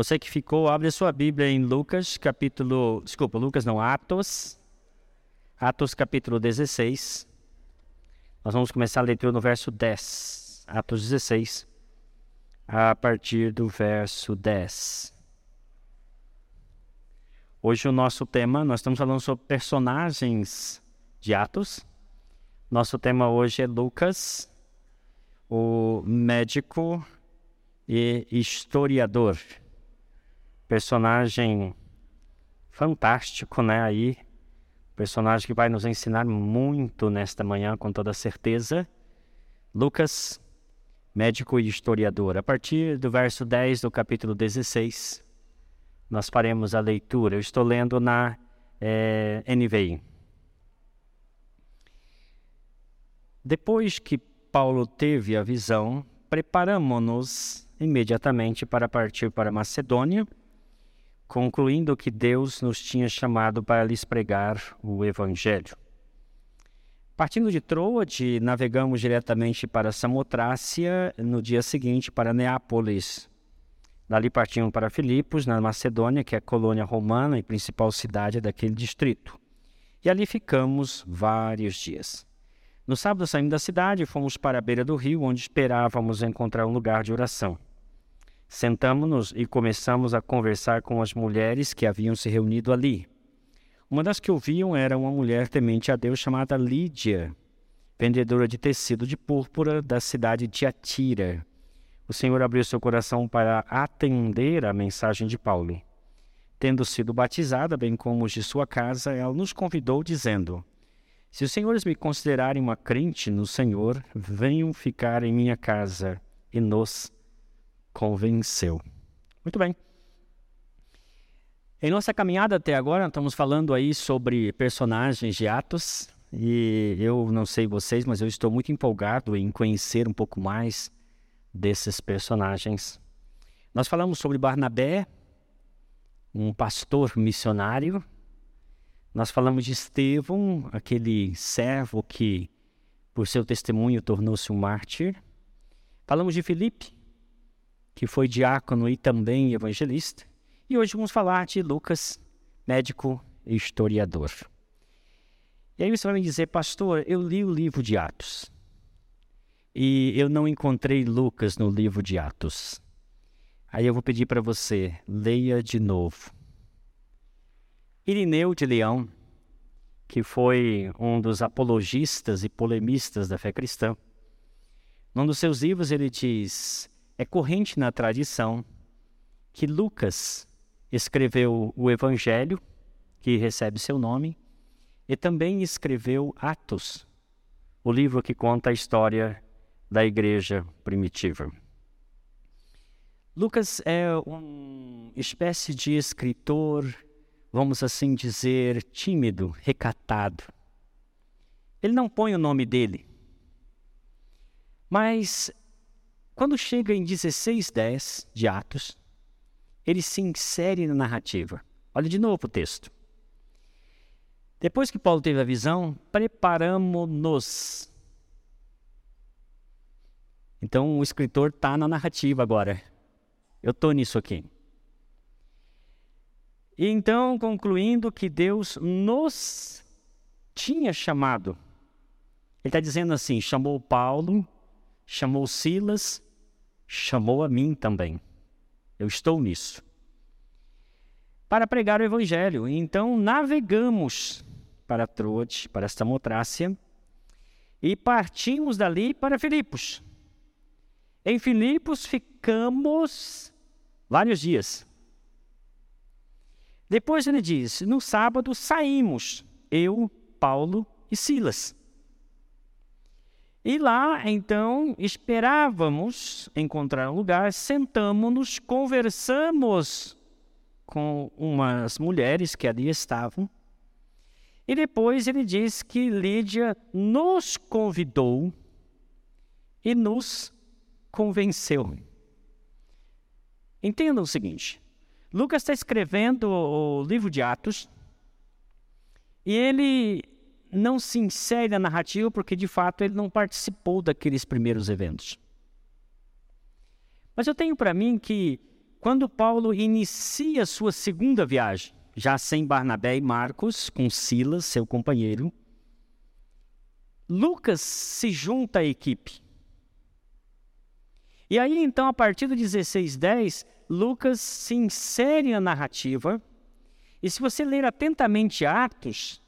Você que ficou, abre a sua Bíblia em Lucas, capítulo. Desculpa, Lucas não, Atos. Atos, capítulo 16. Nós vamos começar a leitura no verso 10. Atos 16, a partir do verso 10. Hoje o nosso tema, nós estamos falando sobre personagens de Atos. Nosso tema hoje é Lucas, o médico e historiador. Personagem fantástico, né? Aí, personagem que vai nos ensinar muito nesta manhã, com toda certeza. Lucas, médico e historiador. A partir do verso 10 do capítulo 16, nós faremos a leitura. Eu estou lendo na é, eh, NVI. Depois que Paulo teve a visão, preparamos-nos imediatamente para partir para Macedônia, concluindo que Deus nos tinha chamado para lhes pregar o Evangelho. Partindo de Troade, navegamos diretamente para Samotrácia, no dia seguinte para Neápolis. Dali partimos para Filipos, na Macedônia, que é a colônia romana e principal cidade daquele distrito. E ali ficamos vários dias. No sábado saímos da cidade fomos para a beira do rio, onde esperávamos encontrar um lugar de oração. Sentamos-nos e começamos a conversar com as mulheres que haviam se reunido ali. Uma das que ouviam era uma mulher temente a Deus chamada Lídia, vendedora de tecido de púrpura da cidade de Atira. O Senhor abriu seu coração para atender a mensagem de Paulo. Tendo sido batizada, bem como os de sua casa, ela nos convidou, dizendo: se os senhores me considerarem uma crente no Senhor, venham ficar em minha casa. E nos convenceu. Muito bem. Em nossa caminhada até agora, estamos falando aí sobre personagens de Atos. E eu não sei vocês, mas eu estou muito empolgado em conhecer um pouco mais desses personagens. Nós falamos sobre Barnabé, um pastor missionário nós falamos de Estevão, aquele servo que, por seu testemunho, tornou-se um mártir. Falamos de Filipe, que foi diácono e também evangelista. E hoje vamos falar de Lucas, médico e historiador. E aí você vai me dizer, pastor, eu li o livro de Atos. E eu não encontrei Lucas no livro de Atos. Aí eu vou pedir para você, leia de novo. Irineu de Leão, que foi um dos apologistas e polemistas da fé cristã, num dos seus livros ele diz: é corrente na tradição que Lucas escreveu o Evangelho, que recebe seu nome, e também escreveu Atos, o livro que conta a história da igreja primitiva. Lucas é uma espécie de escritor vamos assim dizer, tímido, recatado. Ele não põe o nome dele. Mas quando chega em 16:10 de Atos, ele se insere na narrativa. Olha de novo o texto. Depois que Paulo teve a visão, preparamos-nos. Então o escritor está na narrativa agora. Eu estou nisso aqui. E então, concluindo que Deus nos tinha chamado. Ele está dizendo assim: chamou Paulo, chamou Silas, chamou a mim também. Eu estou nisso. Para pregar o Evangelho. Então, navegamos para Troade, para Samotrácia, e partimos dali para Filipos. Em Filipos ficamos vários dias. Depois ele diz: No sábado saímos, eu, Paulo e Silas. E lá, então, esperávamos encontrar um lugar, sentamos-nos, conversamos com umas mulheres que ali estavam. E depois ele diz que Lídia nos convidou e nos convenceu. Entendam o seguinte: Lucas está escrevendo o livro de Atos e ele não se insere na narrativa porque de fato ele não participou daqueles primeiros eventos. Mas eu tenho para mim que quando Paulo inicia sua segunda viagem, já sem Barnabé e Marcos, com Silas, seu companheiro, Lucas se junta à equipe. E aí, então, a partir do 16:10, Lucas se insere na narrativa. E se você ler atentamente Atos,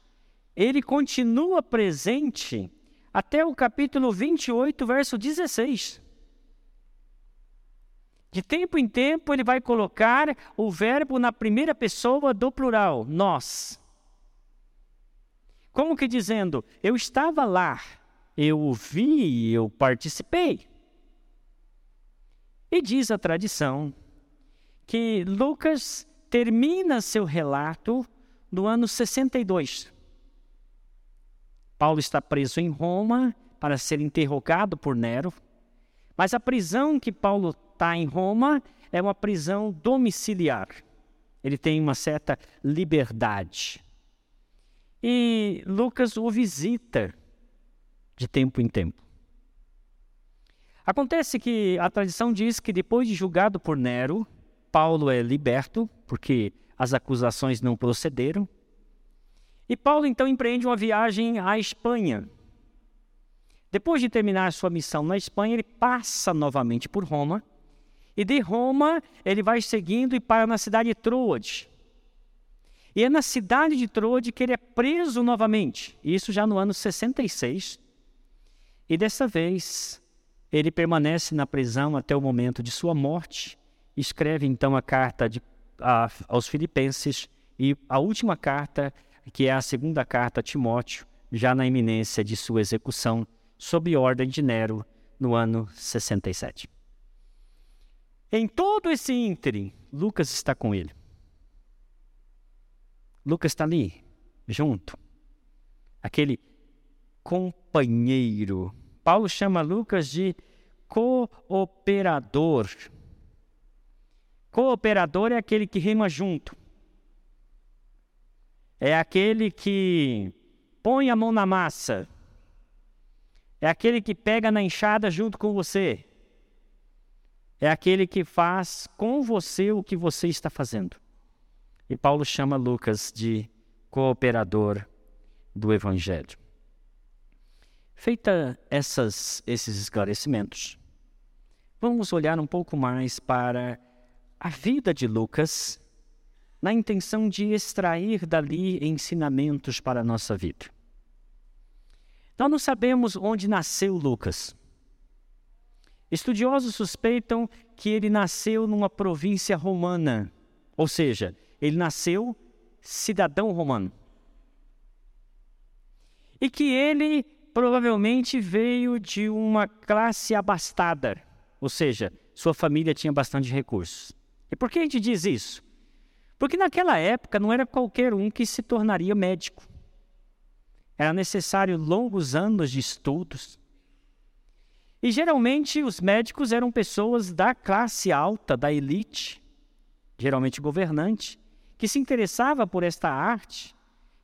ele continua presente até o capítulo 28, verso 16. De tempo em tempo, ele vai colocar o verbo na primeira pessoa do plural, nós. Como que dizendo, eu estava lá, eu vi, eu participei. E diz a tradição que Lucas termina seu relato no ano 62. Paulo está preso em Roma para ser interrogado por Nero, mas a prisão que Paulo está em Roma é uma prisão domiciliar. Ele tem uma certa liberdade. E Lucas o visita de tempo em tempo. Acontece que a tradição diz que depois de julgado por Nero, Paulo é liberto, porque as acusações não procederam. E Paulo então empreende uma viagem à Espanha. Depois de terminar sua missão na Espanha, ele passa novamente por Roma e de Roma, ele vai seguindo e para na cidade de Troade. E é na cidade de Troade que ele é preso novamente, isso já no ano 66. E dessa vez, ele permanece na prisão até o momento de sua morte. Escreve então a carta de, a, aos Filipenses e a última carta, que é a segunda carta a Timóteo, já na iminência de sua execução, sob ordem de Nero, no ano 67. Em todo esse ínterim, Lucas está com ele. Lucas está ali, junto. Aquele companheiro. Paulo chama Lucas de cooperador. Cooperador é aquele que rima junto. É aquele que põe a mão na massa. É aquele que pega na enxada junto com você é aquele que faz com você o que você está fazendo. E Paulo chama Lucas de cooperador do Evangelho. Feita essas, esses esclarecimentos, vamos olhar um pouco mais para a vida de Lucas, na intenção de extrair dali ensinamentos para a nossa vida. Nós não sabemos onde nasceu Lucas. Estudiosos suspeitam que ele nasceu numa província romana, ou seja, ele nasceu cidadão romano. E que ele provavelmente veio de uma classe abastada, ou seja, sua família tinha bastante recursos. E por que a gente diz isso? Porque naquela época não era qualquer um que se tornaria médico. Era necessário longos anos de estudos, e geralmente os médicos eram pessoas da classe alta, da elite, geralmente governante, que se interessava por esta arte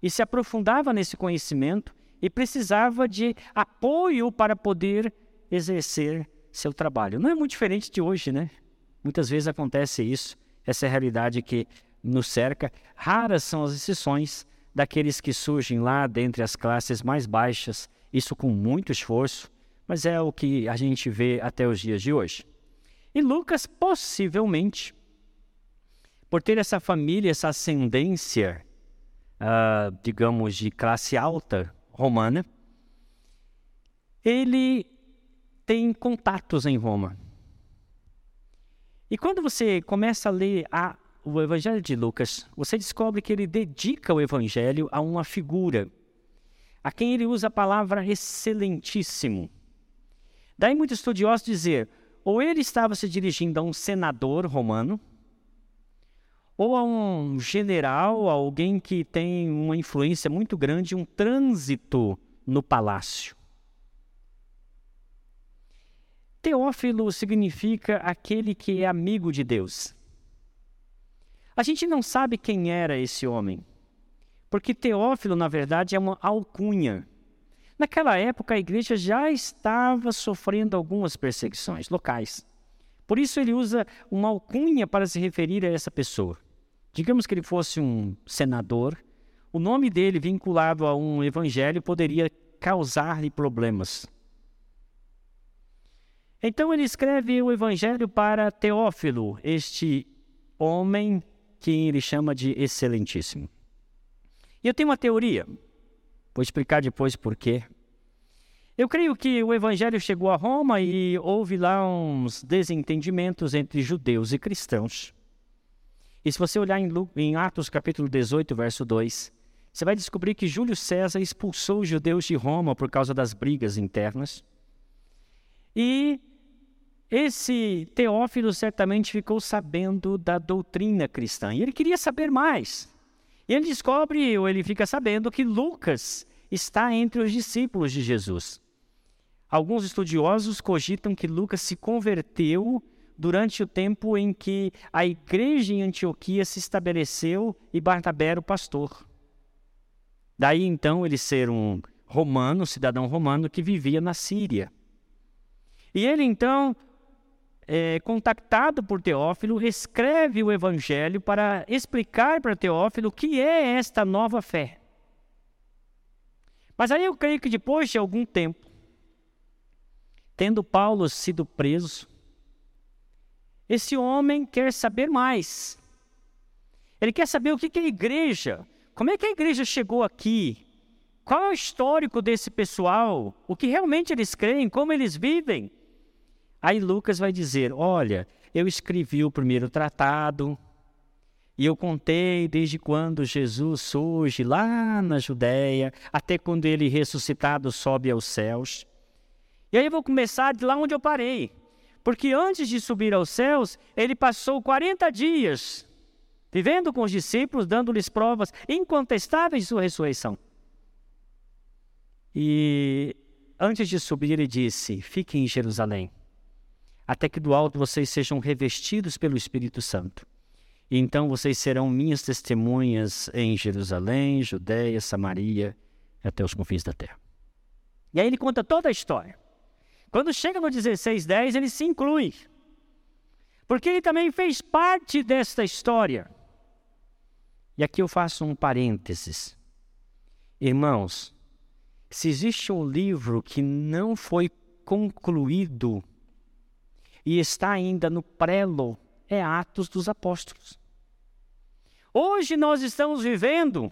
e se aprofundava nesse conhecimento e precisava de apoio para poder exercer seu trabalho. Não é muito diferente de hoje, né? Muitas vezes acontece isso, essa é a realidade que nos cerca. Raras são as exceções daqueles que surgem lá dentre as classes mais baixas, isso com muito esforço, mas é o que a gente vê até os dias de hoje. E Lucas, possivelmente, por ter essa família, essa ascendência, uh, digamos, de classe alta romana, ele tem contatos em Roma. E quando você começa a ler a, o Evangelho de Lucas, você descobre que ele dedica o Evangelho a uma figura, a quem ele usa a palavra excelentíssimo. Daí muitos estudiosos dizer, ou ele estava se dirigindo a um senador romano, ou a um general, alguém que tem uma influência muito grande, um trânsito no palácio. Teófilo significa aquele que é amigo de Deus. A gente não sabe quem era esse homem, porque Teófilo, na verdade, é uma alcunha. Naquela época, a igreja já estava sofrendo algumas perseguições locais, Por isso ele usa uma alcunha para se referir a essa pessoa. Digamos que ele fosse um senador, o nome dele vinculado a um evangelho poderia causar-lhe problemas. Então ele escreve o evangelho para Teófilo, este homem que ele chama de excelentíssimo. E eu tenho uma teoria, vou explicar depois por quê. Eu creio que o evangelho chegou a Roma e houve lá uns desentendimentos entre judeus e cristãos. E se você olhar em, Atos capítulo 18, verso 2, você vai descobrir que Júlio César expulsou os judeus de Roma por causa das brigas internas. E esse Teófilo certamente ficou sabendo da doutrina cristã e ele queria saber mais. E ele descobre, ou ele fica sabendo, que Lucas está entre os discípulos de Jesus. Alguns estudiosos cogitam que Lucas se converteu durante o tempo em que a igreja em Antioquia se estabeleceu e Barnabé era o pastor. Daí então ele ser um romano, cidadão romano que vivia na Síria. E ele então, é, contactado por Teófilo, escreve o evangelho para explicar para Teófilo o que é esta nova fé. Mas aí eu creio que depois de algum tempo, Tendo Paulo sido preso, esse homem quer saber mais. Ele quer saber o que é a igreja, como é que a igreja chegou aqui, qual é o histórico desse pessoal, o que realmente eles creem, como eles vivem. Aí Lucas vai dizer: Olha, eu escrevi o primeiro tratado e eu contei desde quando Jesus surge lá na Judéia até quando ele ressuscitado sobe aos céus. E aí eu vou começar de lá onde eu parei. Porque antes de subir aos céus, ele passou 40 dias vivendo com os discípulos, dando-lhes provas incontestáveis de sua ressurreição. E antes de subir, ele disse: Fiquem em Jerusalém, até que do alto vocês sejam revestidos pelo Espírito Santo. E então vocês serão minhas testemunhas em Jerusalém, Judéia, Samaria, até os confins da terra. E aí ele conta toda a história. Quando chega no 16:10, ele se inclui. Porque ele também fez parte desta história. E aqui eu faço um parênteses. Irmãos, se existe um livro que não foi concluído e está ainda no prelo, é Atos dos Apóstolos. Hoje nós estamos vivendo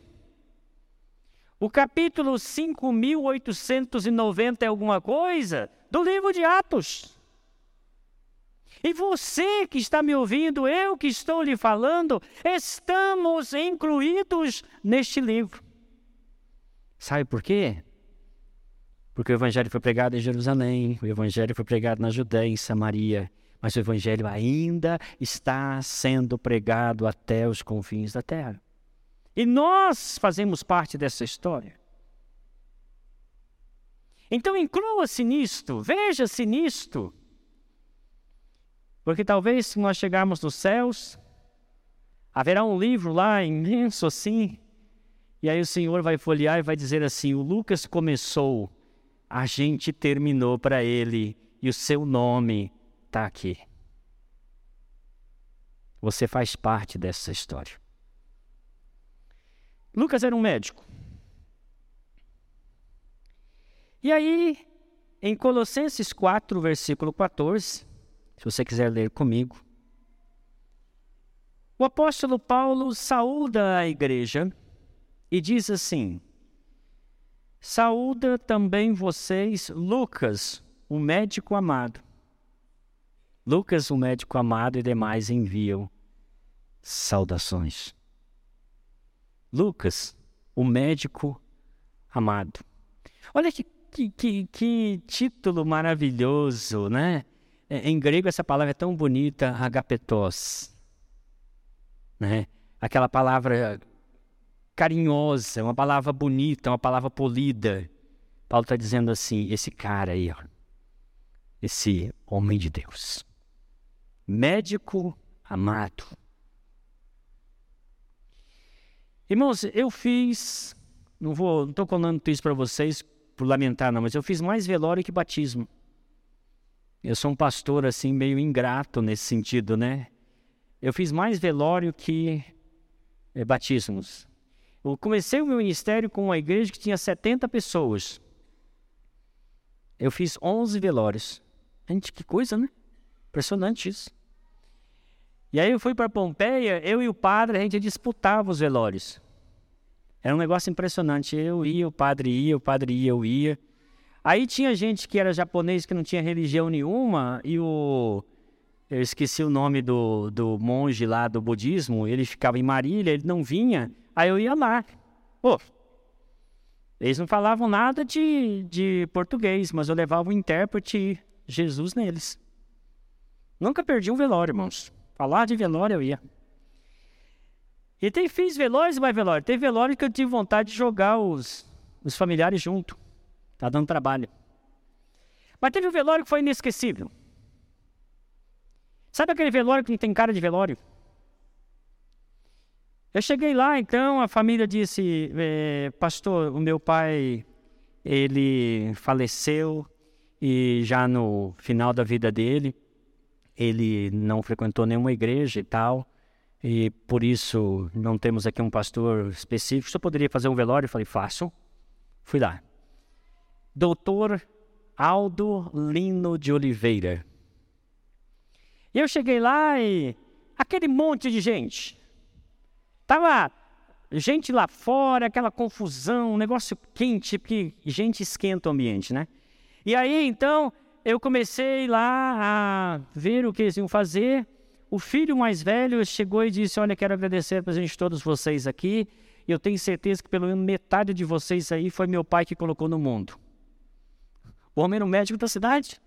o capítulo 5.890 é alguma coisa do livro de Atos. E você que está me ouvindo, eu que estou lhe falando, estamos incluídos neste livro. Sabe por quê? Porque o Evangelho foi pregado em Jerusalém, o Evangelho foi pregado na Judéia, em Samaria, mas o Evangelho ainda está sendo pregado até os confins da terra. E nós fazemos parte dessa história. Então inclua-se nisto, veja-se nisto. Porque talvez se nós chegarmos nos céus, haverá um livro lá imenso assim, e aí o Senhor vai folhear e vai dizer assim: o Lucas começou, a gente terminou para ele, e o seu nome está aqui. Você faz parte dessa história. Lucas era um médico. E aí, em Colossenses 4, versículo 14, se você quiser ler comigo, o apóstolo Paulo saúda a igreja e diz assim: Saúda também vocês, Lucas, o médico amado. Lucas, o médico amado, e demais enviam saudações. Lucas, o médico amado. Olha que, que, que, que título maravilhoso, né? É, em grego essa palavra é tão bonita, agapetos. Né? Aquela palavra carinhosa, uma palavra bonita, uma palavra polida. Paulo está dizendo assim: esse cara aí, ó, esse homem de Deus, médico amado, Irmãos, eu fiz, não vou, não estou contando isso para vocês por lamentar não, mas eu fiz mais velório que batismo. Eu sou um pastor assim meio ingrato nesse sentido, né? Eu fiz mais velório que é, batismos. Eu comecei o meu ministério com uma igreja que tinha 70 pessoas. Eu fiz 11 velórios. Gente, que coisa, né? Impressionante isso. E aí eu fui para Pompeia, eu e o padre, a gente disputava os velórios. Era um negócio impressionante. Eu ia, o padre ia, o padre ia, eu ia. Aí tinha gente que era japonês que não tinha religião nenhuma e o eu esqueci o nome do, do monge lá do budismo, ele ficava em Marília, ele não vinha, aí eu ia lá. Pô, eles não falavam nada de, de português, mas eu levava o intérprete Jesus neles. Nunca perdi um velório, irmãos. Falar de velório eu ia. E tem, fiz velórios mais velório. Tem velório que eu tive vontade de jogar os, os familiares junto. Tá dando trabalho. Mas teve um velório que foi inesquecível. Sabe aquele velório que não tem cara de velório? Eu cheguei lá, então a família disse: é, Pastor, o meu pai ele faleceu e já no final da vida dele ele não frequentou nenhuma igreja e tal e por isso não temos aqui um pastor específico. Só poderia fazer um velório? Eu falei: Faço. Fui lá. Doutor Aldo Lino de Oliveira. Eu cheguei lá e aquele monte de gente. Tava gente lá fora, aquela confusão, um negócio quente, porque gente esquenta o ambiente, né? E aí então eu comecei lá a ver o que eles iam fazer. O filho mais velho chegou e disse: Olha, quero agradecer a presença de todos vocês aqui. Eu tenho certeza que pelo menos metade de vocês aí foi meu pai que colocou no mundo. O homem era médico da cidade.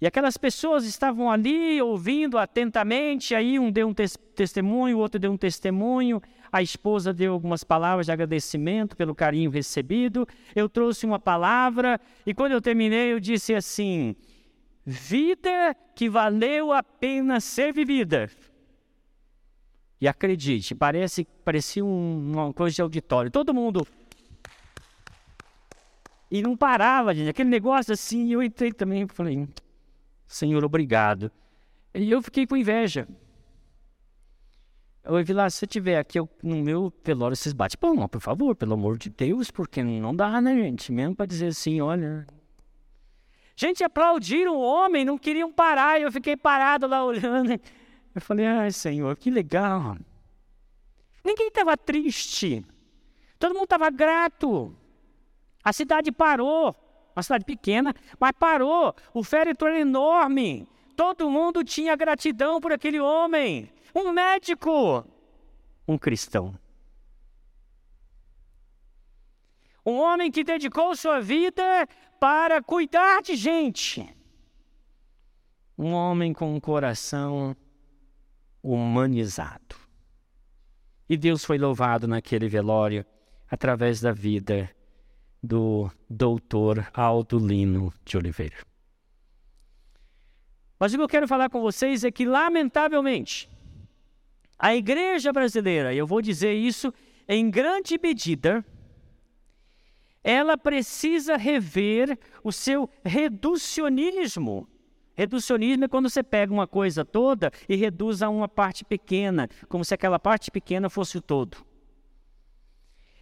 E aquelas pessoas estavam ali ouvindo atentamente, aí um deu um te testemunho, o outro deu um testemunho, a esposa deu algumas palavras de agradecimento pelo carinho recebido, eu trouxe uma palavra, e quando eu terminei eu disse assim: vida que valeu a pena ser vivida. E acredite, parece, parecia um, uma coisa de auditório, todo mundo e não parava, gente. Aquele negócio assim, eu entrei também e falei, Senhor, obrigado. E eu fiquei com inveja. Eu vi lá, se eu tiver aqui eu, no meu velório, vocês batem palma, por favor, pelo amor de Deus, porque não dá, né, gente? Mesmo para dizer assim, olha. Gente, aplaudiram o homem, não queriam parar, eu fiquei parado lá olhando. Eu falei, ai, Senhor, que legal. Ninguém estava triste. Todo mundo estava grato. A cidade parou uma cidade pequena, mas parou. O féretro era enorme. Todo mundo tinha gratidão por aquele homem. Um médico, um cristão. Um homem que dedicou sua vida para cuidar de gente. Um homem com um coração humanizado. E Deus foi louvado naquele velório através da vida do doutor Aldo Lino de Oliveira. Mas o que eu quero falar com vocês é que, lamentavelmente, a igreja brasileira, e eu vou dizer isso em grande medida, ela precisa rever o seu reducionismo. Reducionismo é quando você pega uma coisa toda e reduz a uma parte pequena, como se aquela parte pequena fosse o todo.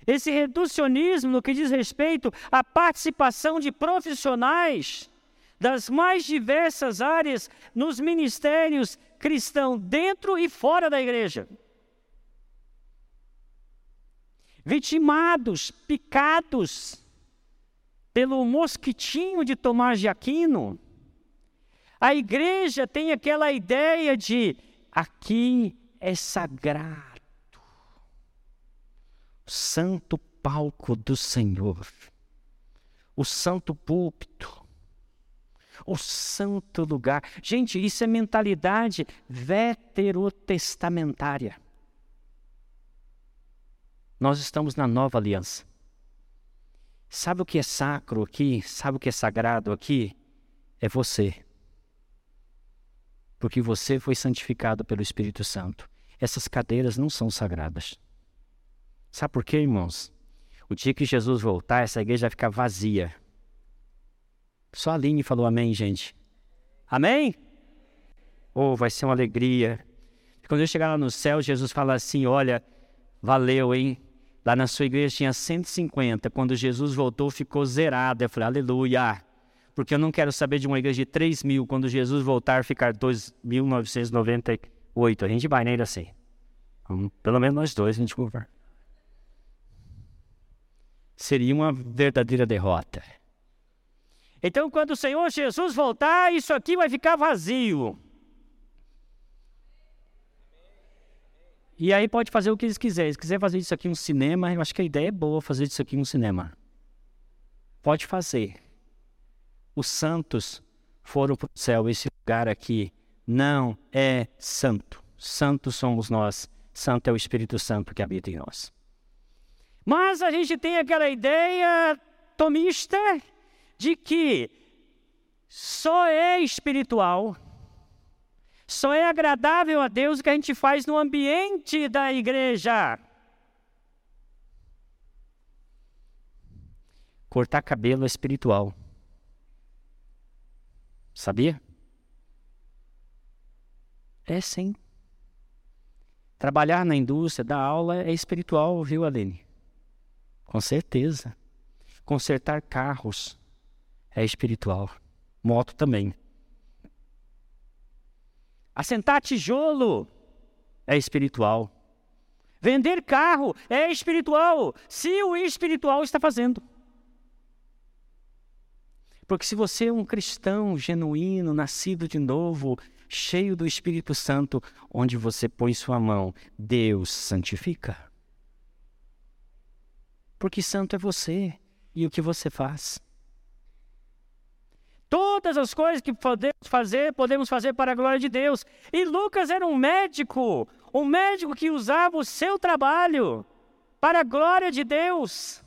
Esse reducionismo no que diz respeito à participação de profissionais das mais diversas áreas nos ministérios cristãos dentro e fora da igreja. Vitimados, picados pelo mosquitinho de Tomás de Aquino. A igreja tem aquela ideia de aqui é sagrado santo palco do Senhor, o santo púlpito, o santo lugar. Gente, isso é mentalidade veterotestamentária. Nós estamos na nova aliança. Sabe o que é sacro aqui? Sabe o que é sagrado aqui? É você. Porque você foi santificado pelo Espírito Santo. Essas cadeiras não são sagradas. Sabe por quê, irmãos? O dia que Jesus voltar, essa igreja vai ficar vazia. Só a Aline falou amém, gente. Amém? Oh, vai ser uma alegria. Quando eu chegar lá no céu, Jesus fala assim: Olha, valeu, hein? Lá na sua igreja tinha 150. Quando Jesus voltou, ficou zerado. Eu falei, aleluia. Porque eu não quero saber de uma igreja de 3 mil. Quando Jesus voltar, ficar 2.998. A gente vai, né? Ainda assim. Pelo menos nós dois, a gente conversa. Seria uma verdadeira derrota. Então, quando o Senhor Jesus voltar, isso aqui vai ficar vazio. E aí pode fazer o que eles quiserem. Se quiser fazer isso aqui um cinema, eu acho que a ideia é boa fazer isso aqui um cinema. Pode fazer. Os santos foram para o céu. Esse lugar aqui não é santo. Santos somos nós. Santo é o Espírito Santo que habita em nós. Mas a gente tem aquela ideia tomista de que só é espiritual só é agradável a Deus o que a gente faz no ambiente da igreja. Cortar cabelo é espiritual. Sabia? É sim. Trabalhar na indústria, dar aula é espiritual, viu, Aline? Com certeza. Consertar carros é espiritual. Moto também. Assentar tijolo é espiritual. Vender carro é espiritual, se o espiritual está fazendo. Porque se você é um cristão genuíno, nascido de novo, cheio do Espírito Santo, onde você põe sua mão, Deus santifica. Porque santo é você e o que você faz. Todas as coisas que podemos fazer, podemos fazer para a glória de Deus. E Lucas era um médico, um médico que usava o seu trabalho para a glória de Deus.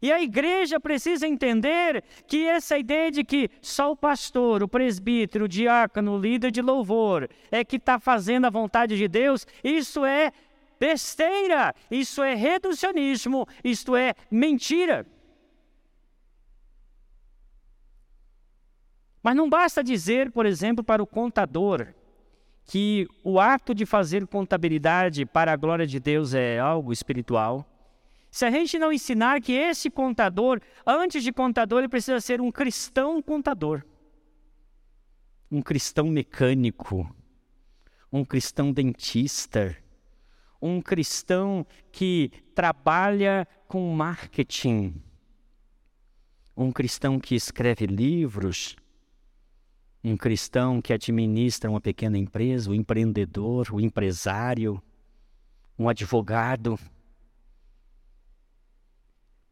E a igreja precisa entender que essa ideia de que só o pastor, o presbítero, o diácono, o líder de louvor é que está fazendo a vontade de Deus, isso é besteira, isso é reducionismo, isto é mentira. Mas não basta dizer, por exemplo, para o contador que o ato de fazer contabilidade para a glória de Deus é algo espiritual. Se a gente não ensinar que esse contador, antes de contador, ele precisa ser um cristão contador, um cristão mecânico, um cristão dentista, um cristão que trabalha com marketing, um cristão que escreve livros, um cristão que administra uma pequena empresa, o empreendedor, o empresário, um advogado.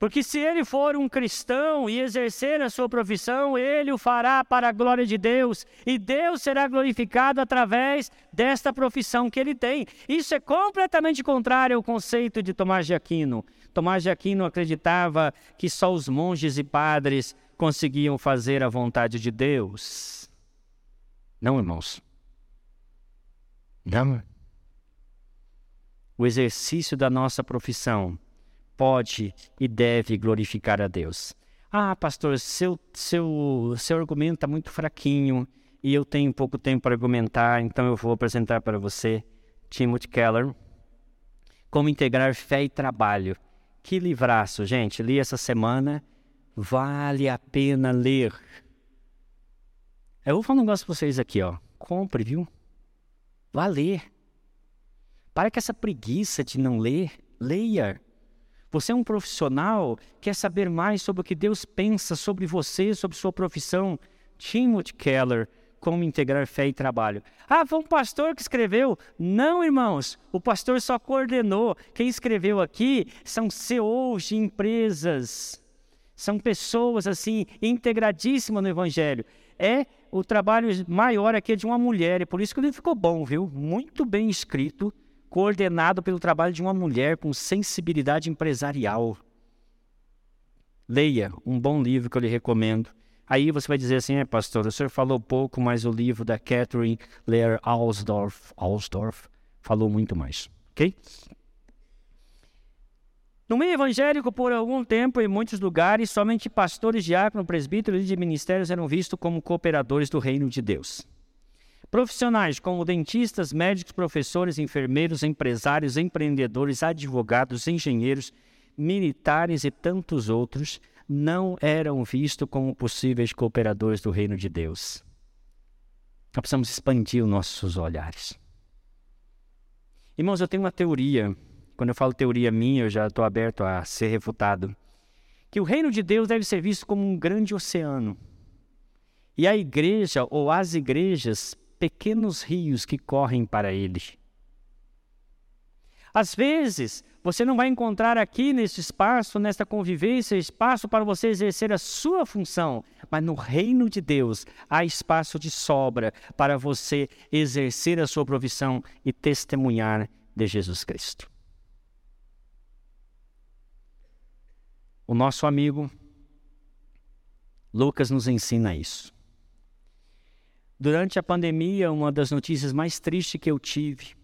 Porque se ele for um cristão e exercer a sua profissão, ele o fará para a glória de Deus, e Deus será glorificado através desta profissão que ele tem. Isso é completamente contrário ao conceito de Tomás de Aquino. Tomás de Aquino acreditava que só os monges e padres conseguiam fazer a vontade de Deus. Não, irmãos. Não. O exercício da nossa profissão pode e deve glorificar a Deus. Ah, pastor, seu, seu, seu argumento está muito fraquinho e eu tenho pouco tempo para argumentar, então eu vou apresentar para você Timothy Keller. Como integrar fé e trabalho. Que livraço, gente. Li essa semana. Vale a pena ler. Eu vou falar um negócio pra vocês aqui, ó. Compre, viu? Vá ler. Para com essa preguiça de não ler. Leia. Você é um profissional, quer saber mais sobre o que Deus pensa sobre você, sobre sua profissão. Timothy Keller, Como Integrar Fé e Trabalho. Ah, foi um pastor que escreveu? Não, irmãos, o pastor só coordenou. Quem escreveu aqui são CEOs de empresas. São pessoas assim, integradíssimas no Evangelho. É o trabalho maior aqui é de uma mulher, e por isso que ele ficou bom, viu? Muito bem escrito, coordenado pelo trabalho de uma mulher com sensibilidade empresarial. Leia um bom livro que eu lhe recomendo. Aí você vai dizer assim, é, pastor, o senhor falou pouco, mas o livro da Catherine Lear Alsdorf, Alsdorf falou muito mais, ok? No meio evangélico, por algum tempo, em muitos lugares, somente pastores, diáconos, presbíteros e de ministérios eram vistos como cooperadores do reino de Deus. Profissionais como dentistas, médicos, professores, enfermeiros, empresários, empreendedores, advogados, engenheiros, militares e tantos outros não eram vistos como possíveis cooperadores do reino de Deus. Nós precisamos expandir os nossos olhares. Irmãos, eu tenho uma teoria. Quando eu falo teoria minha, eu já estou aberto a ser refutado. Que o reino de Deus deve ser visto como um grande oceano. E a igreja ou as igrejas, pequenos rios que correm para ele. Às vezes, você não vai encontrar aqui nesse espaço, nesta convivência, espaço para você exercer a sua função, mas no reino de Deus há espaço de sobra para você exercer a sua profissão e testemunhar de Jesus Cristo. O nosso amigo Lucas nos ensina isso. Durante a pandemia, uma das notícias mais tristes que eu tive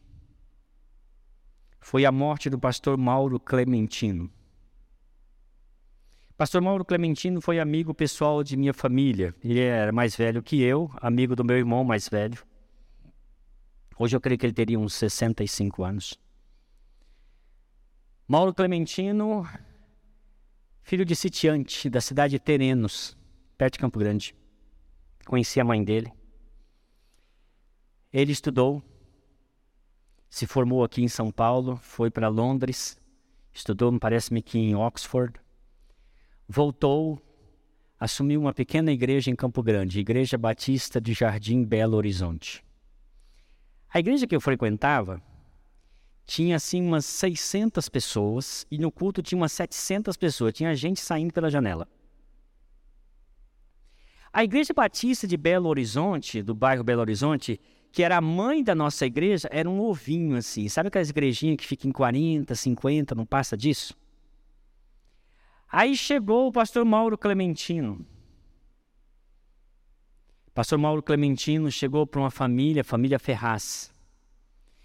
foi a morte do pastor Mauro Clementino. Pastor Mauro Clementino foi amigo pessoal de minha família. Ele era mais velho que eu, amigo do meu irmão mais velho. Hoje eu creio que ele teria uns 65 anos. Mauro Clementino, filho de sitiante da cidade de Terenos, perto de Campo Grande. Conheci a mãe dele. Ele estudou se formou aqui em São Paulo, foi para Londres, estudou, parece-me que em Oxford, voltou, assumiu uma pequena igreja em Campo Grande, Igreja Batista de Jardim Belo Horizonte. A igreja que eu frequentava tinha assim umas 600 pessoas e no culto tinha umas 700 pessoas, tinha gente saindo pela janela. A Igreja Batista de Belo Horizonte, do bairro Belo Horizonte, que era a mãe da nossa igreja, era um ovinho assim. Sabe aquelas igrejinhas que ficam em 40, 50, não passa disso? Aí chegou o pastor Mauro Clementino. Pastor Mauro Clementino chegou para uma família, família Ferraz.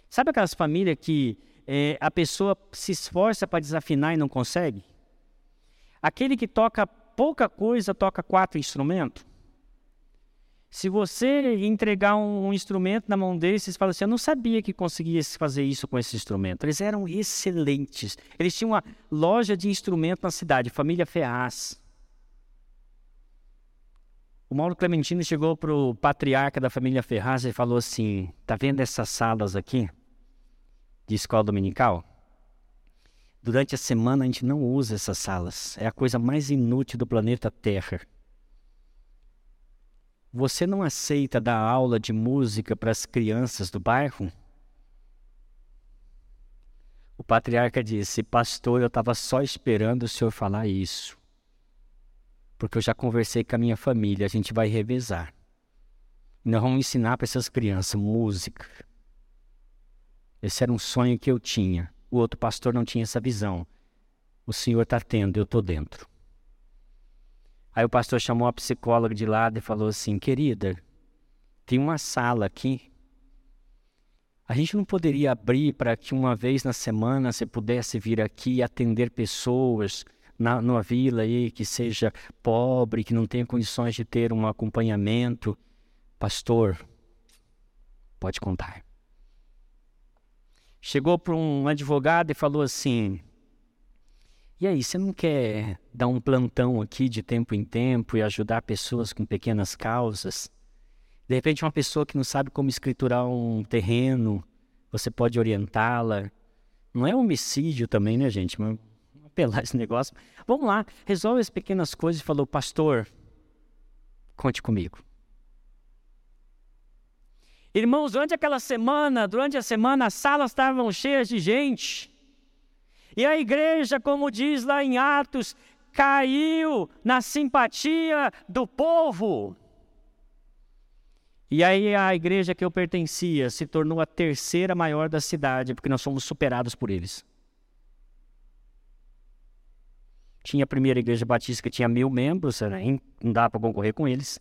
Sabe aquelas famílias que é, a pessoa se esforça para desafinar e não consegue? Aquele que toca pouca coisa, toca quatro instrumentos. Se você entregar um, um instrumento na mão deles, vocês falam assim: Eu não sabia que conseguia fazer isso com esse instrumento. Eles eram excelentes. Eles tinham uma loja de instrumento na cidade, família Ferraz. O Mauro Clementino chegou para o patriarca da família Ferraz e falou assim: Tá vendo essas salas aqui de escola dominical? Durante a semana a gente não usa essas salas. É a coisa mais inútil do planeta Terra. Você não aceita dar aula de música para as crianças do bairro? O patriarca disse: Pastor, eu estava só esperando o senhor falar isso. Porque eu já conversei com a minha família, a gente vai revezar. Nós vamos ensinar para essas crianças música. Esse era um sonho que eu tinha. O outro pastor não tinha essa visão. O senhor está tendo, eu estou dentro. Aí o pastor chamou a psicóloga de lado e falou assim: Querida, tem uma sala aqui. A gente não poderia abrir para que uma vez na semana você pudesse vir aqui e atender pessoas na, numa vila aí que seja pobre, que não tenha condições de ter um acompanhamento. Pastor, pode contar. Chegou para um advogado e falou assim: e aí, você não quer dar um plantão aqui de tempo em tempo e ajudar pessoas com pequenas causas? De repente, uma pessoa que não sabe como escriturar um terreno, você pode orientá-la. Não é homicídio também, né, gente? Mas apelar esse negócio. Vamos lá, resolve as pequenas coisas e falou, pastor, conte comigo. Irmãos, durante aquela semana, durante a semana, as salas estavam cheias de gente. E a igreja, como diz lá em Atos, caiu na simpatia do povo. E aí a igreja que eu pertencia se tornou a terceira maior da cidade, porque nós fomos superados por eles. Tinha a primeira igreja batista que tinha mil membros, não dá para concorrer com eles.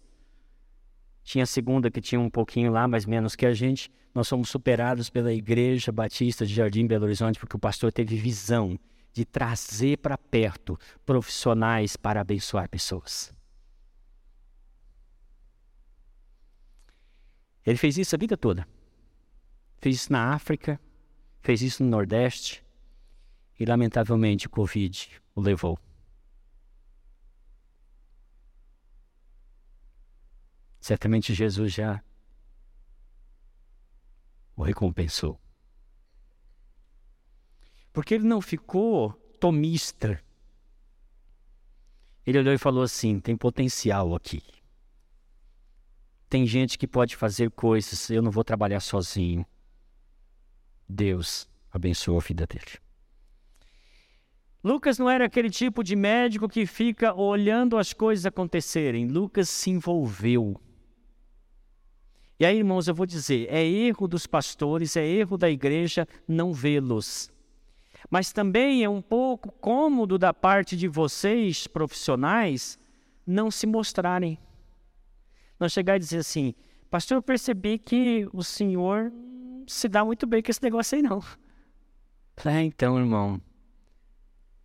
Tinha a segunda que tinha um pouquinho lá, mas menos que a gente. Nós fomos superados pela Igreja Batista de Jardim Belo Horizonte, porque o pastor teve visão de trazer para perto profissionais para abençoar pessoas. Ele fez isso a vida toda. Fez isso na África, fez isso no Nordeste e, lamentavelmente, o Covid o levou. Certamente Jesus já o recompensou. Porque ele não ficou tomista. Ele olhou e falou assim: tem potencial aqui. Tem gente que pode fazer coisas, eu não vou trabalhar sozinho. Deus abençoou a vida dele. Lucas não era aquele tipo de médico que fica olhando as coisas acontecerem. Lucas se envolveu. E aí, irmãos, eu vou dizer: é erro dos pastores, é erro da igreja não vê-los. Mas também é um pouco cômodo da parte de vocês, profissionais, não se mostrarem. Não chegar e dizer assim, pastor, eu percebi que o senhor se dá muito bem com esse negócio aí, não. É, então, irmão.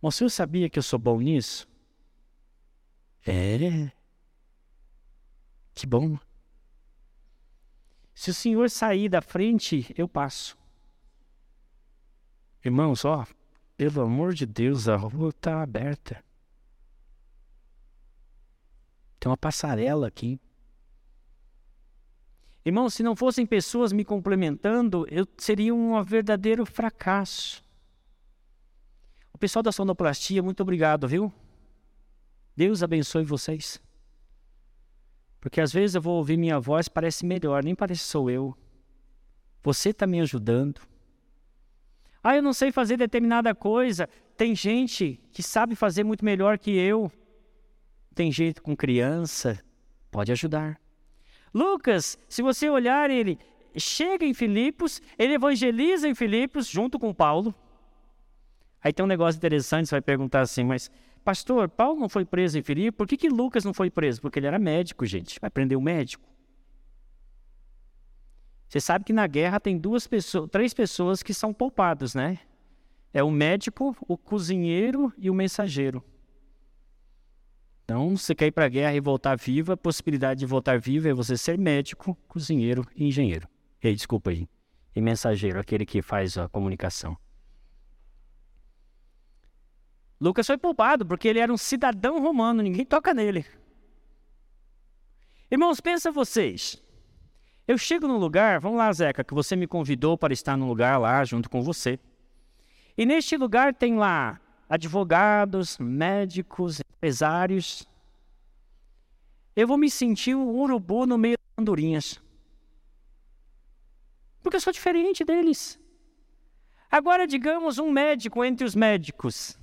O senhor sabia que eu sou bom nisso? É. Que bom. Se o senhor sair da frente, eu passo. Irmãos, ó, pelo amor de Deus, a rua está aberta. Tem uma passarela aqui. Irmãos, se não fossem pessoas me complementando, eu seria um verdadeiro fracasso. O pessoal da sonoplastia, muito obrigado, viu? Deus abençoe vocês. Porque às vezes eu vou ouvir minha voz, parece melhor, nem parece sou eu. Você está me ajudando. Ah, eu não sei fazer determinada coisa. Tem gente que sabe fazer muito melhor que eu. Tem jeito com criança, pode ajudar. Lucas, se você olhar, ele chega em Filipos, ele evangeliza em Filipos junto com Paulo. Aí tem um negócio interessante, você vai perguntar assim, mas pastor, Paulo não foi preso em Filipos, por que, que Lucas não foi preso? Porque ele era médico, gente. Vai prender o médico. Você sabe que na guerra tem duas pessoas, três pessoas que são poupadas, né? É o médico, o cozinheiro e o mensageiro. Então, você quer ir para a guerra e voltar vivo, a possibilidade de voltar vivo é você ser médico, cozinheiro e engenheiro. E, desculpa aí. E mensageiro, aquele que faz a comunicação. Lucas foi poupado porque ele era um cidadão romano, ninguém toca nele. Irmãos, pensa vocês. Eu chego num lugar, vamos lá, Zeca, que você me convidou para estar num lugar lá junto com você. E neste lugar tem lá advogados, médicos, empresários. Eu vou me sentir um urubu no meio das andorinhas. Porque eu sou diferente deles. Agora, digamos, um médico entre os médicos.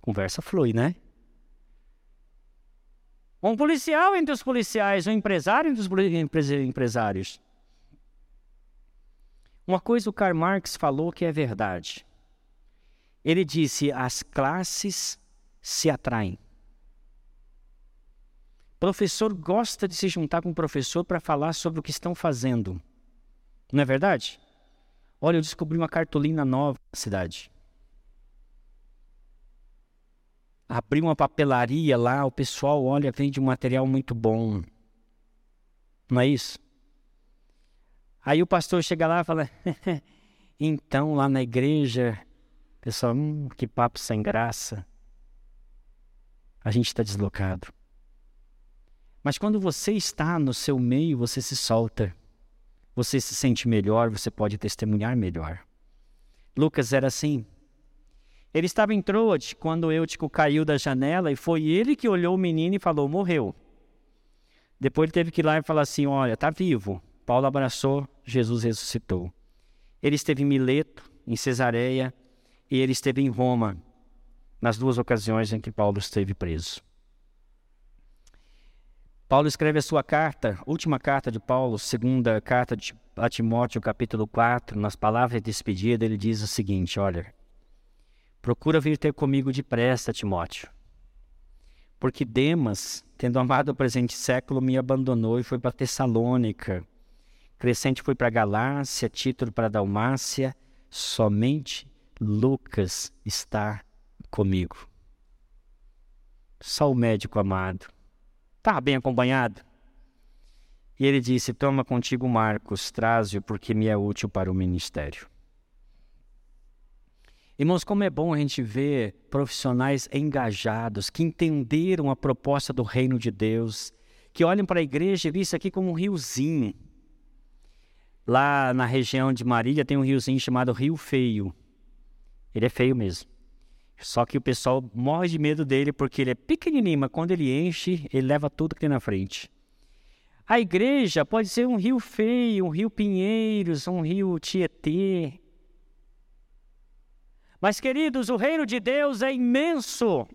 Conversa flui, né? Um policial entre os policiais, um empresário entre os empresários. Uma coisa o Karl Marx falou que é verdade. Ele disse: as classes se atraem. Professor gosta de se juntar com o professor para falar sobre o que estão fazendo. Não é verdade? Olha, eu descobri uma cartolina nova na cidade. Abri uma papelaria lá, o pessoal olha, vende um material muito bom. Não é isso? Aí o pastor chega lá e fala: então, lá na igreja, Pessoal, hum, que papo sem graça. A gente está deslocado. Mas quando você está no seu meio, você se solta. Você se sente melhor, você pode testemunhar melhor. Lucas era assim. Ele estava em Troade quando Eutico caiu da janela e foi ele que olhou o menino e falou: morreu. Depois ele teve que ir lá e falar assim: olha, está vivo. Paulo abraçou, Jesus ressuscitou. Ele esteve em Mileto, em Cesareia, e ele esteve em Roma nas duas ocasiões em que Paulo esteve preso. Paulo escreve a sua carta, última carta de Paulo, segunda carta de, a Timóteo, capítulo 4, nas palavras de despedida, ele diz o seguinte: Olha, procura vir ter comigo depressa, Timóteo, porque Demas, tendo amado o presente século, me abandonou e foi para Tessalônica. Crescente foi para Galácia, Título para Dalmácia, somente Lucas está comigo. Só o médico amado. Está bem acompanhado? E ele disse: Toma contigo Marcos, traze-o, porque me é útil para o ministério. Irmãos, como é bom a gente ver profissionais engajados, que entenderam a proposta do reino de Deus, que olham para a igreja e isso aqui como um riozinho. Lá na região de Marília tem um riozinho chamado Rio Feio. Ele é feio mesmo. Só que o pessoal morre de medo dele porque ele é pequenininho, mas quando ele enche, ele leva tudo que tem na frente. A igreja pode ser um rio feio, um rio Pinheiros, um rio Tietê. Mas, queridos, o reino de Deus é imenso.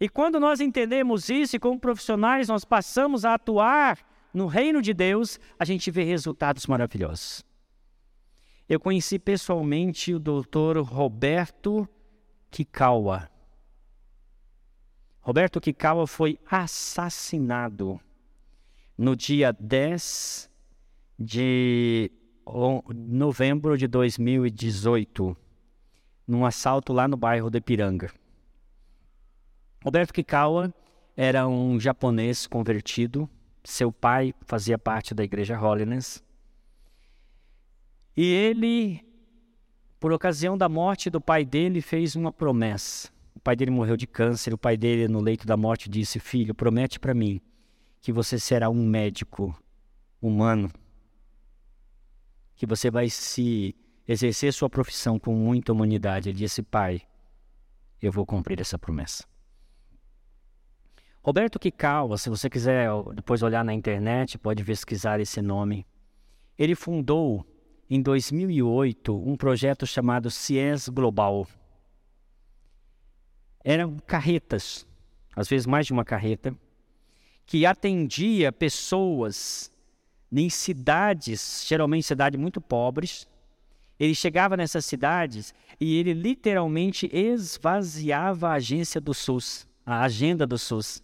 E quando nós entendemos isso e como profissionais nós passamos a atuar no reino de Deus, a gente vê resultados maravilhosos. Eu conheci pessoalmente o doutor Roberto Kikawa. Roberto Kikawa foi assassinado no dia 10 de novembro de 2018, num assalto lá no bairro de Piranga. Roberto Kikawa era um japonês convertido, seu pai fazia parte da igreja Holiness, e ele por ocasião da morte do pai dele, fez uma promessa. O pai dele morreu de câncer, o pai dele, no leito da morte, disse: Filho, promete para mim que você será um médico humano, que você vai se exercer sua profissão com muita humanidade. Ele disse: Pai, eu vou cumprir essa promessa. Roberto Kikawa, se você quiser depois olhar na internet, pode pesquisar esse nome. Ele fundou em 2008 um projeto chamado CIES Global. Eram carretas, às vezes mais de uma carreta, que atendia pessoas em cidades, geralmente cidades muito pobres. Ele chegava nessas cidades e ele literalmente esvaziava a agência do SUS, a agenda do SUS.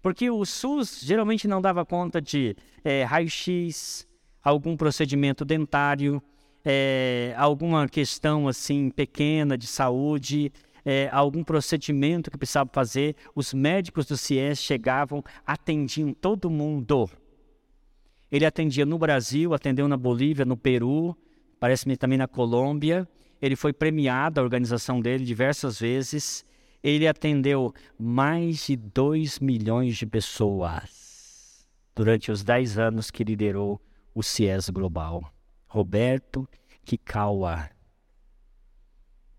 Porque o SUS geralmente não dava conta de é, raio-x, algum procedimento dentário, é, alguma questão assim pequena de saúde, é, algum procedimento que precisava fazer, os médicos do CIES chegavam, atendiam todo mundo. Ele atendia no Brasil, atendeu na Bolívia, no Peru, parece-me também na Colômbia. Ele foi premiado, a organização dele, diversas vezes. Ele atendeu mais de 2 milhões de pessoas durante os 10 anos que liderou o CIES Global. Roberto Kikawa.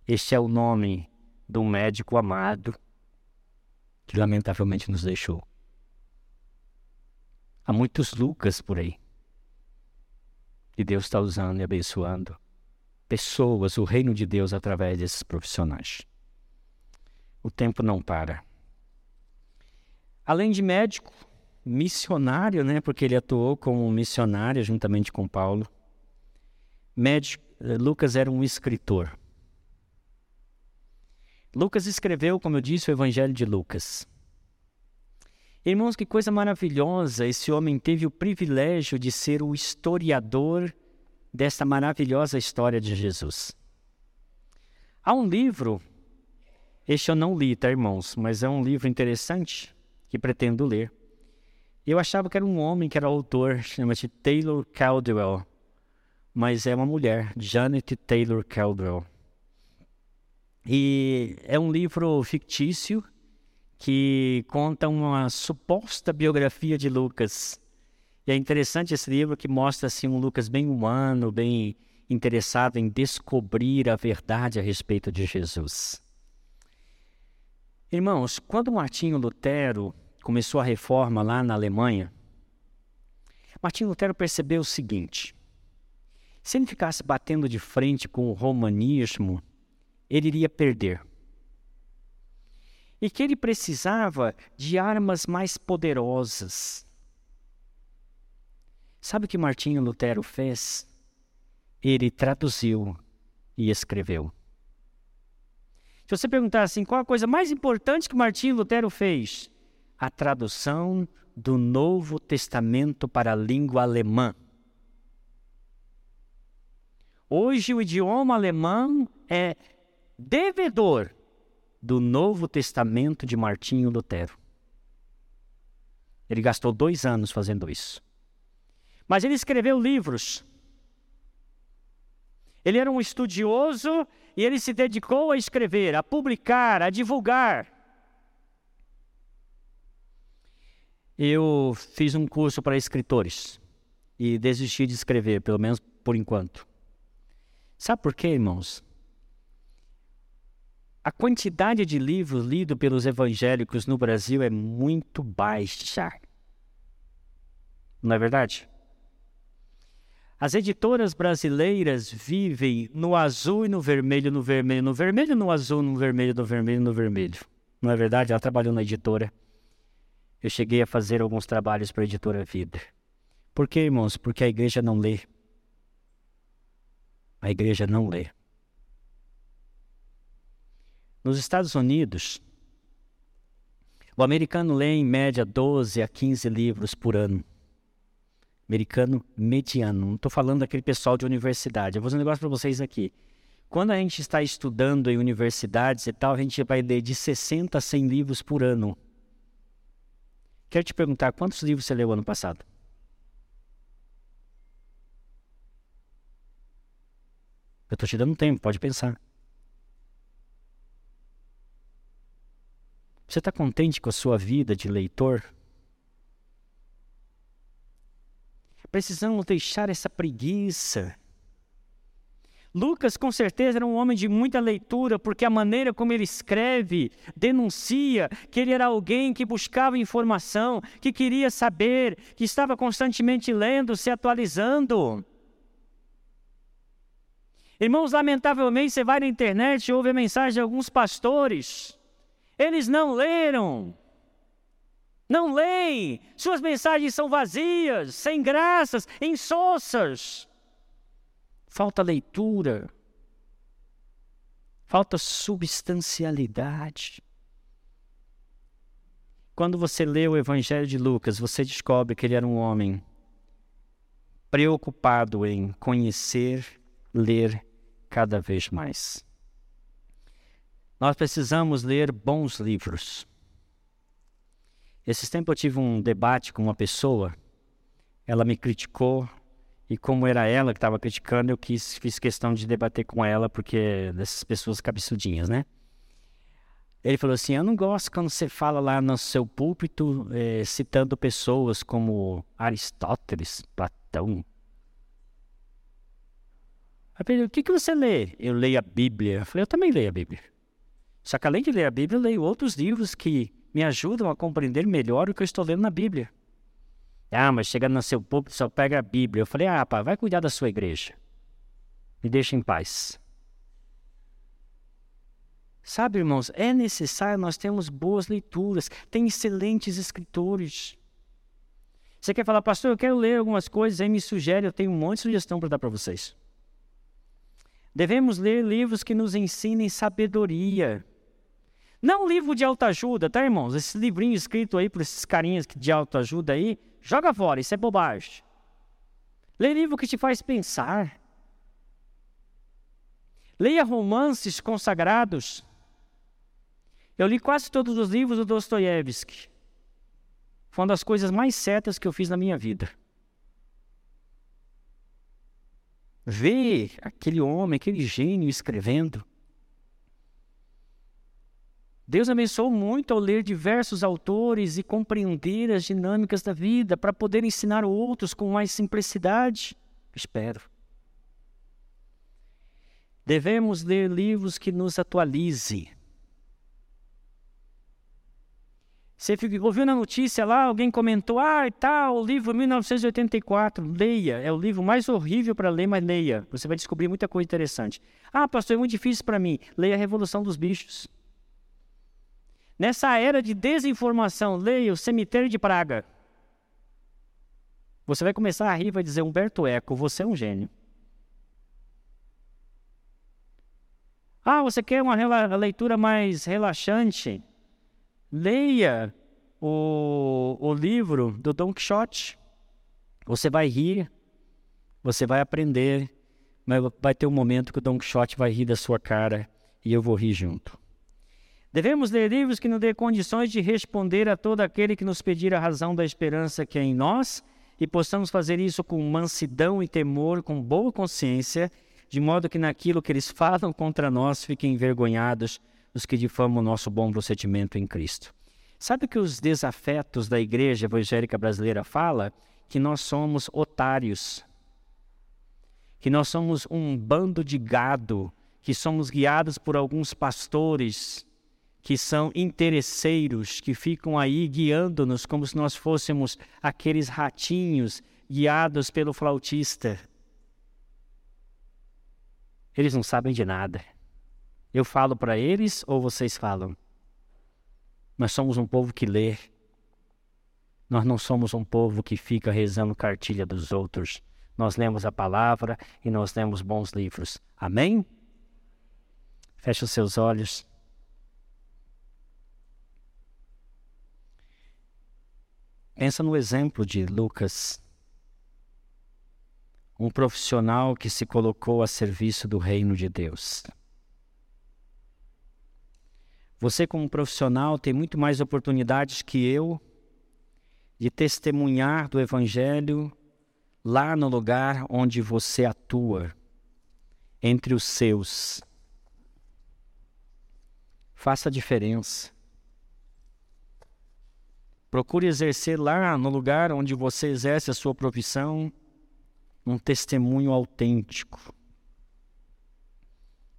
Este é o nome um médico amado que lamentavelmente nos deixou. Há muitos Lucas por aí. E Deus está usando e abençoando pessoas, o reino de Deus através desses profissionais. O tempo não para. Além de médico, missionário, né, porque ele atuou como missionário juntamente com Paulo. Médico, eh, Lucas era um escritor. Lucas escreveu, como eu disse, o Evangelho de Lucas. Irmãos, que coisa maravilhosa! Esse homem teve o privilégio de ser o historiador desta maravilhosa história de Jesus. Há um livro, este eu não li, tá, irmãos? Mas é um livro interessante que pretendo ler eu achava que era um homem que era autor, chama-se Taylor Caldwell, mas é uma mulher, Janet Taylor Caldwell. E é um livro fictício que conta uma suposta biografia de Lucas. E é interessante esse livro que mostra assim um Lucas bem humano, bem interessado em descobrir a verdade a respeito de Jesus. Irmãos, quando Martinho Lutero começou a reforma lá na Alemanha, Martinho Lutero percebeu o seguinte: se ele ficasse batendo de frente com o romanismo, ele iria perder. E que ele precisava de armas mais poderosas. Sabe o que Martinho Lutero fez? Ele traduziu e escreveu. Se você perguntar assim, qual a coisa mais importante que Martinho Lutero fez? a tradução do Novo Testamento para a língua alemã. Hoje o idioma alemão é devedor do Novo Testamento de Martinho Lutero. Ele gastou dois anos fazendo isso. Mas ele escreveu livros. Ele era um estudioso e ele se dedicou a escrever, a publicar, a divulgar. Eu fiz um curso para escritores e desisti de escrever, pelo menos por enquanto. Sabe por quê, irmãos? A quantidade de livros lidos pelos evangélicos no Brasil é muito baixa. Não é verdade? As editoras brasileiras vivem no azul e no vermelho, no vermelho, no vermelho, no azul, no vermelho, no vermelho, no vermelho. Não é verdade? Ela trabalhou na editora. Eu cheguei a fazer alguns trabalhos para a editora Vida. Por quê, irmãos? Porque a igreja não lê. A igreja não lê. Nos Estados Unidos, o americano lê em média 12 a 15 livros por ano. Americano mediano. Não estou falando daquele pessoal de universidade. Eu vou dizer um negócio para vocês aqui. Quando a gente está estudando em universidades e tal, a gente vai ler de 60 a 100 livros por ano. Quero te perguntar, quantos livros você leu ano passado? Eu estou te dando tempo, pode pensar. Você está contente com a sua vida de leitor? Precisamos deixar essa preguiça. Lucas, com certeza, era um homem de muita leitura, porque a maneira como ele escreve denuncia que ele era alguém que buscava informação, que queria saber, que estava constantemente lendo, se atualizando. Irmãos, lamentavelmente, você vai na internet e ouve a mensagem de alguns pastores eles não leram. Não leem. Suas mensagens são vazias, sem graças, insossas. Falta leitura. Falta substancialidade. Quando você lê o Evangelho de Lucas, você descobre que ele era um homem preocupado em conhecer, ler cada vez mais. Nós precisamos ler bons livros. Esses tempos eu tive um debate com uma pessoa, ela me criticou, e como era ela que estava criticando, eu quis, fiz questão de debater com ela, porque dessas pessoas cabeçudinhas, né? Ele falou assim: Eu não gosto quando você fala lá no seu púlpito, eh, citando pessoas como Aristóteles, Platão. Eu falei: O que, que você lê? Eu leio a Bíblia. Eu falei: Eu também leio a Bíblia. Só que além de ler a Bíblia, eu leio outros livros que me ajudam a compreender melhor o que eu estou lendo na Bíblia. Ah, mas chegando no seu público só pega a Bíblia. Eu falei, ah, pá, vai cuidar da sua igreja. Me deixa em paz. Sabe, irmãos, é necessário nós termos boas leituras. Tem excelentes escritores. Você quer falar, pastor, eu quero ler algumas coisas, aí me sugere, eu tenho um monte de sugestão para dar para vocês. Devemos ler livros que nos ensinem sabedoria. Não livro de autoajuda, tá, irmãos? Esse livrinho escrito aí por esses carinhas de autoajuda aí, joga fora, isso é bobagem. Lê livro que te faz pensar. Leia romances consagrados. Eu li quase todos os livros do Dostoiévski. Foi uma das coisas mais certas que eu fiz na minha vida. Ver aquele homem, aquele gênio escrevendo. Deus abençoou muito ao ler diversos autores e compreender as dinâmicas da vida para poder ensinar outros com mais simplicidade. Espero. Devemos ler livros que nos atualize. Você ouviu na notícia lá, alguém comentou, ah, tá, o livro 1984, leia, é o livro mais horrível para ler, mas leia, você vai descobrir muita coisa interessante. Ah, pastor, é muito difícil para mim, leia a Revolução dos Bichos. Nessa era de desinformação, leia o Cemitério de Praga. Você vai começar a rir e vai dizer, Humberto Eco, você é um gênio. Ah, você quer uma leitura mais relaxante? Leia o, o livro do Don Quixote. Você vai rir, você vai aprender, mas vai ter um momento que o Don Quixote vai rir da sua cara e eu vou rir junto. Devemos ler livros que nos dê condições de responder a todo aquele que nos pedir a razão da esperança que é em nós e possamos fazer isso com mansidão e temor, com boa consciência, de modo que naquilo que eles falam contra nós fiquem envergonhados os que difamam o nosso bom procedimento em Cristo. Sabe que os desafetos da igreja evangélica brasileira fala que nós somos otários, que nós somos um bando de gado, que somos guiados por alguns pastores que são interesseiros, que ficam aí guiando-nos como se nós fôssemos aqueles ratinhos guiados pelo flautista. Eles não sabem de nada. Eu falo para eles ou vocês falam? Nós somos um povo que lê. Nós não somos um povo que fica rezando cartilha dos outros. Nós lemos a palavra e nós lemos bons livros. Amém? Feche os seus olhos. Pensa no exemplo de Lucas, um profissional que se colocou a serviço do reino de Deus. Você, como profissional, tem muito mais oportunidades que eu de testemunhar do Evangelho lá no lugar onde você atua, entre os seus. Faça a diferença. Procure exercer lá no lugar onde você exerce a sua profissão um testemunho autêntico,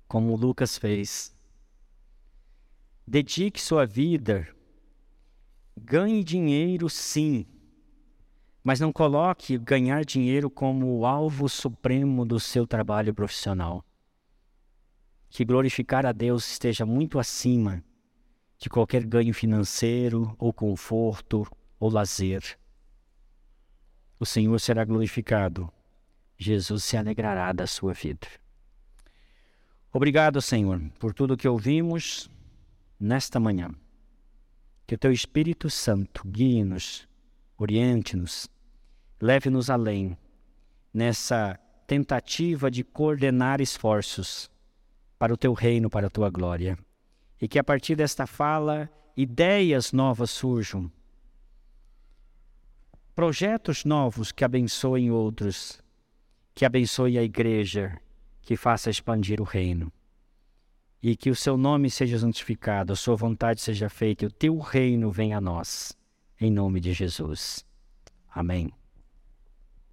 como Lucas fez. Dedique sua vida, ganhe dinheiro sim, mas não coloque ganhar dinheiro como o alvo supremo do seu trabalho profissional. Que glorificar a Deus esteja muito acima de qualquer ganho financeiro ou conforto ou lazer. O Senhor será glorificado. Jesus se alegrará da sua vida. Obrigado, Senhor, por tudo que ouvimos nesta manhã. Que o teu Espírito Santo guie-nos, oriente-nos, leve-nos além nessa tentativa de coordenar esforços para o teu reino, para a tua glória e que a partir desta fala ideias novas surjam, projetos novos que abençoem outros, que abençoe a igreja, que faça expandir o reino. E que o seu nome seja santificado, a sua vontade seja feita e o teu reino venha a nós. Em nome de Jesus. Amém.